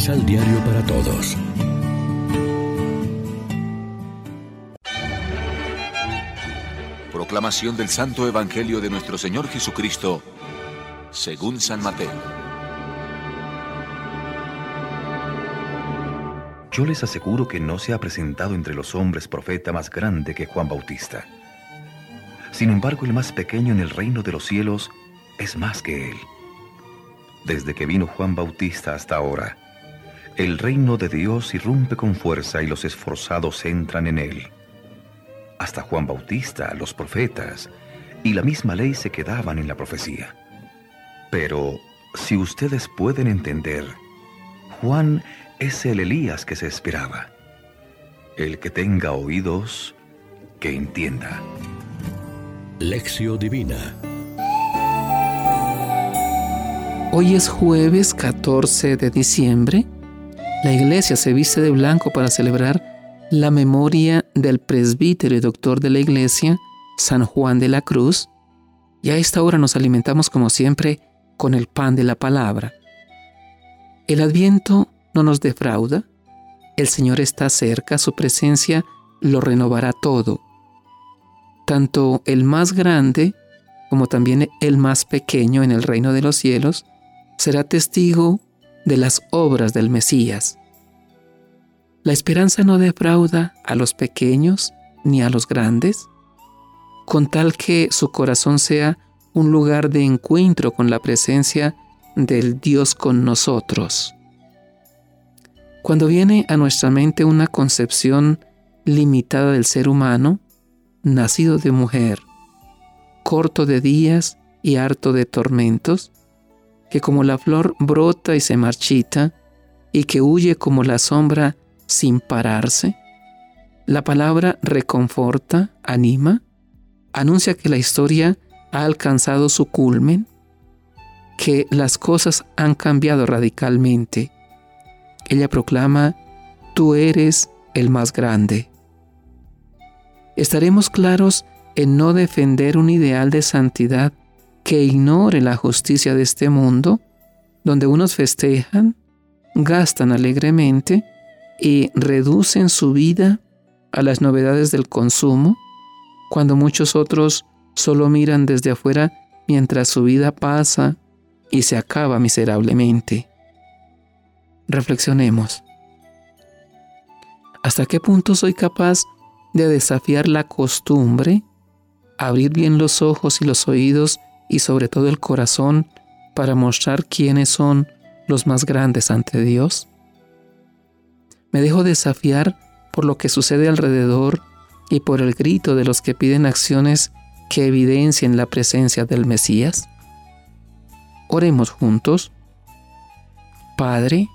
Misal Diario para Todos. Proclamación del Santo Evangelio de nuestro Señor Jesucristo, según San Mateo. Yo les aseguro que no se ha presentado entre los hombres profeta más grande que Juan Bautista. Sin embargo, el más pequeño en el reino de los cielos es más que él. Desde que vino Juan Bautista hasta ahora, el reino de Dios irrumpe con fuerza y los esforzados entran en él. Hasta Juan Bautista, los profetas y la misma ley se quedaban en la profecía. Pero, si ustedes pueden entender, Juan es el Elías que se esperaba. El que tenga oídos, que entienda. Lección Divina Hoy es jueves 14 de diciembre. La iglesia se viste de blanco para celebrar la memoria del presbítero y doctor de la iglesia, San Juan de la Cruz, y a esta hora nos alimentamos como siempre con el pan de la palabra. El adviento no nos defrauda, el Señor está cerca, su presencia lo renovará todo. Tanto el más grande como también el más pequeño en el reino de los cielos será testigo de las obras del Mesías. La esperanza no defrauda a los pequeños ni a los grandes, con tal que su corazón sea un lugar de encuentro con la presencia del Dios con nosotros. Cuando viene a nuestra mente una concepción limitada del ser humano, nacido de mujer, corto de días y harto de tormentos, que como la flor brota y se marchita, y que huye como la sombra sin pararse, la palabra reconforta, anima, anuncia que la historia ha alcanzado su culmen, que las cosas han cambiado radicalmente. Ella proclama, tú eres el más grande. Estaremos claros en no defender un ideal de santidad que ignore la justicia de este mundo, donde unos festejan, gastan alegremente y reducen su vida a las novedades del consumo, cuando muchos otros solo miran desde afuera mientras su vida pasa y se acaba miserablemente. Reflexionemos. ¿Hasta qué punto soy capaz de desafiar la costumbre, abrir bien los ojos y los oídos y sobre todo el corazón para mostrar quiénes son los más grandes ante Dios? ¿Me dejo desafiar por lo que sucede alrededor y por el grito de los que piden acciones que evidencien la presencia del Mesías? Oremos juntos. Padre,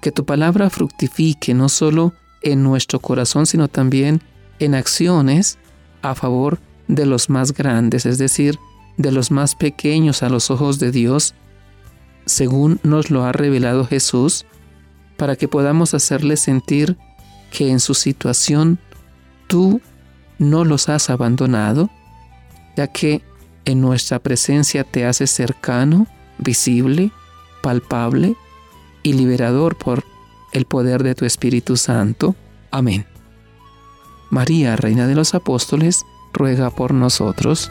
que tu palabra fructifique no solo en nuestro corazón, sino también en acciones a favor de los más grandes, es decir, de los más pequeños a los ojos de Dios, según nos lo ha revelado Jesús, para que podamos hacerle sentir que en su situación tú no los has abandonado, ya que en nuestra presencia te haces cercano, visible, palpable y liberador por el poder de tu Espíritu Santo. Amén. María, Reina de los Apóstoles, ruega por nosotros.